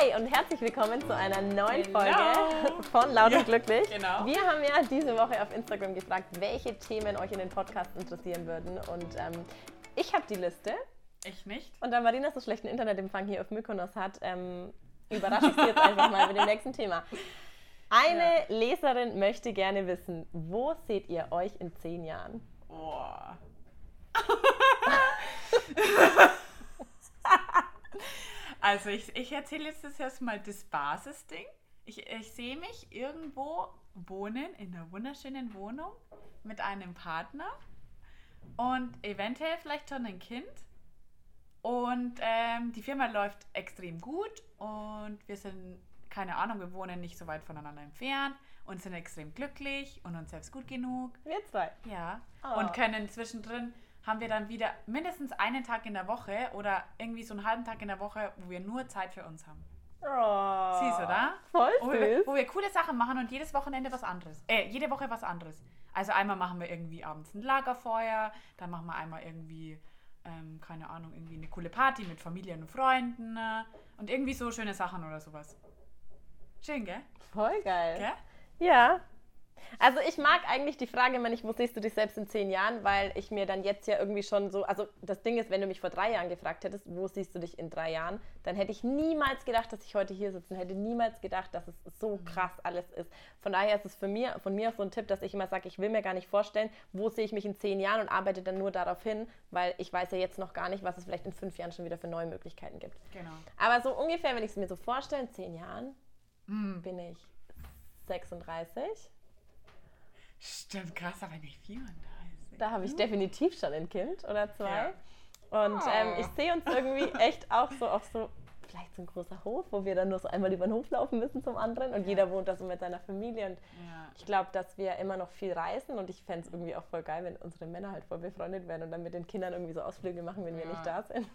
und herzlich willkommen zu einer neuen Hello. Folge von Laut Ja, und Glücklich. genau. Wir haben ja diese Woche auf Instagram gefragt, welche Themen euch in den Podcasts interessieren würden. Und ähm, ich habe die Liste. Ich nicht. Und da Marina so schlechten Internetempfang hier auf Mykonos hat, ähm, überrasche ich sie jetzt einfach mal mit dem nächsten Thema. Eine Leserin möchte gerne wissen, wo seht ihr euch in zehn Jahren? Boah. also ich, ich erzähle jetzt das erstmal das Basisding. Ich, ich sehe mich irgendwo wohnen in einer wunderschönen Wohnung mit einem Partner und eventuell vielleicht schon ein Kind. Und ähm, die Firma läuft extrem gut und wir sind, keine Ahnung, wir wohnen nicht so weit voneinander entfernt und sind extrem glücklich und uns selbst gut genug. Wir zwei. Ja. Oh. Und können zwischendrin haben wir dann wieder mindestens einen Tag in der Woche oder irgendwie so einen halben Tag in der Woche, wo wir nur Zeit für uns haben. Oh, Siehst du, oder? Voll Wo wir, süß. wo wir coole Sachen machen und jedes Wochenende was anderes. Äh, jede Woche was anderes. Also einmal machen wir irgendwie abends ein Lagerfeuer, dann machen wir einmal irgendwie, ähm, keine Ahnung, irgendwie eine coole Party mit Familien und Freunden äh, und irgendwie so schöne Sachen oder sowas. Schön, gell? Voll geil. Gell? Ja. Also ich mag eigentlich die Frage immer nicht, wo siehst du dich selbst in zehn Jahren, weil ich mir dann jetzt ja irgendwie schon so, also das Ding ist, wenn du mich vor drei Jahren gefragt hättest, wo siehst du dich in drei Jahren, dann hätte ich niemals gedacht, dass ich heute hier sitze und hätte niemals gedacht, dass es so krass alles ist. Von daher ist es für mir, von mir so ein Tipp, dass ich immer sage, ich will mir gar nicht vorstellen, wo sehe ich mich in zehn Jahren und arbeite dann nur darauf hin, weil ich weiß ja jetzt noch gar nicht, was es vielleicht in fünf Jahren schon wieder für neue Möglichkeiten gibt. Genau. Aber so ungefähr, wenn ich es mir so vorstelle, in zehn Jahren bin ich 36. Stimmt, krass, aber nicht 34. Da habe ich definitiv schon ein Kind oder zwei. Ja. Und Oh. ähm, ich sehe uns irgendwie echt auch so auf so, vielleicht so ein großer Hof, wo wir dann nur so einmal über den Hof laufen müssen zum anderen und jeder wohnt da so mit seiner Familie. Und Ja. ich glaube, dass wir immer noch viel reisen und ich fände es irgendwie auch voll geil, wenn unsere Männer halt voll befreundet werden und dann mit den Kindern irgendwie so Ausflüge machen, wenn wir Ja. nicht da sind.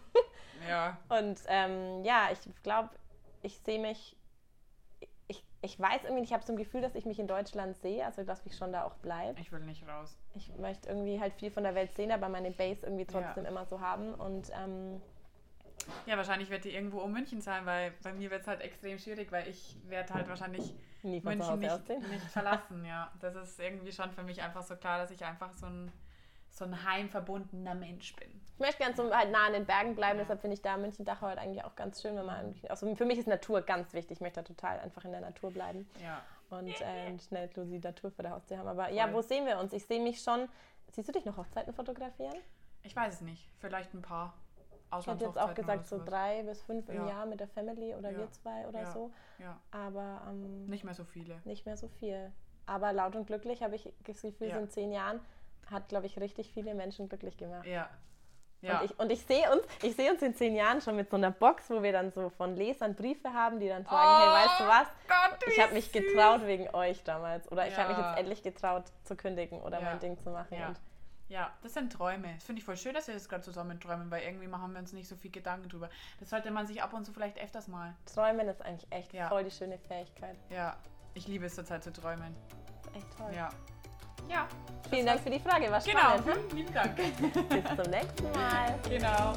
ja. Und ähm, ja, ich glaube, ich sehe mich, ich, weiß irgendwie, ich habe so ein Gefühl, dass ich mich in Deutschland sehe, also dass ich schon da auch bleibe. Ich will nicht raus. Ich möchte irgendwie halt viel von der Welt sehen, aber meine Base irgendwie trotzdem Ja. immer so haben. Und ähm, Ja, wahrscheinlich wird die irgendwo um München sein, weil bei mir wird es halt extrem schwierig, weil ich werde halt wahrscheinlich München nicht, nicht verlassen. Ja, das ist irgendwie schon für mich einfach so klar, dass ich einfach so ein, so ein heimverbundener Mensch bin. Ich möchte ganz so halt nah an den Bergen bleiben, Ja. deshalb finde ich da München-Dachau halt eigentlich auch ganz schön, wenn man also für mich ist Natur ganz wichtig. Ich möchte da total einfach in der Natur bleiben Ja. und äh, schnell die Natur vor der Haustür haben. Aber ja, Voll. wo sehen wir uns? Ich sehe mich schon. Siehst du dich noch Hochzeiten fotografieren? Ich weiß es nicht. Vielleicht ein paar Ich hätte jetzt auch gesagt, so drei bis fünf im Ja. Jahr mit der Family oder Ja. wir zwei oder Ja. so. Ja, Aber ähm, nicht mehr so viele. nicht mehr so viel. Aber laut und glücklich habe ich das Gefühl, Ja. so in zehn Jahren hat, glaube ich, richtig viele Menschen glücklich gemacht. Ja. Ja. Und ich, und ich sehe uns, ich sehe uns in zehn Jahren schon mit so einer Box, wo wir dann so von Lesern Briefe haben, die dann sagen, hey, weißt du was? Oh Gott, Ich habe mich süß. getraut wegen euch damals. Oder ich habe mich Ja. jetzt endlich getraut zu kündigen oder Ja. mein Ding zu machen. Ja. Ja, das sind Träume. Das finde ich voll schön, dass wir das gerade zusammen träumen, weil irgendwie machen wir uns nicht so viel Gedanken drüber. Das sollte man sich ab und zu vielleicht öfters mal. Träumen ist eigentlich echt Ja. voll die schöne Fähigkeit. Ja, ich liebe es zurzeit zu träumen. Echt toll. Ja. Ja, Vielen Dank für die Frage, war genau. spannend. Vielen lieben Dank. Bis zum nächsten Mal. genau.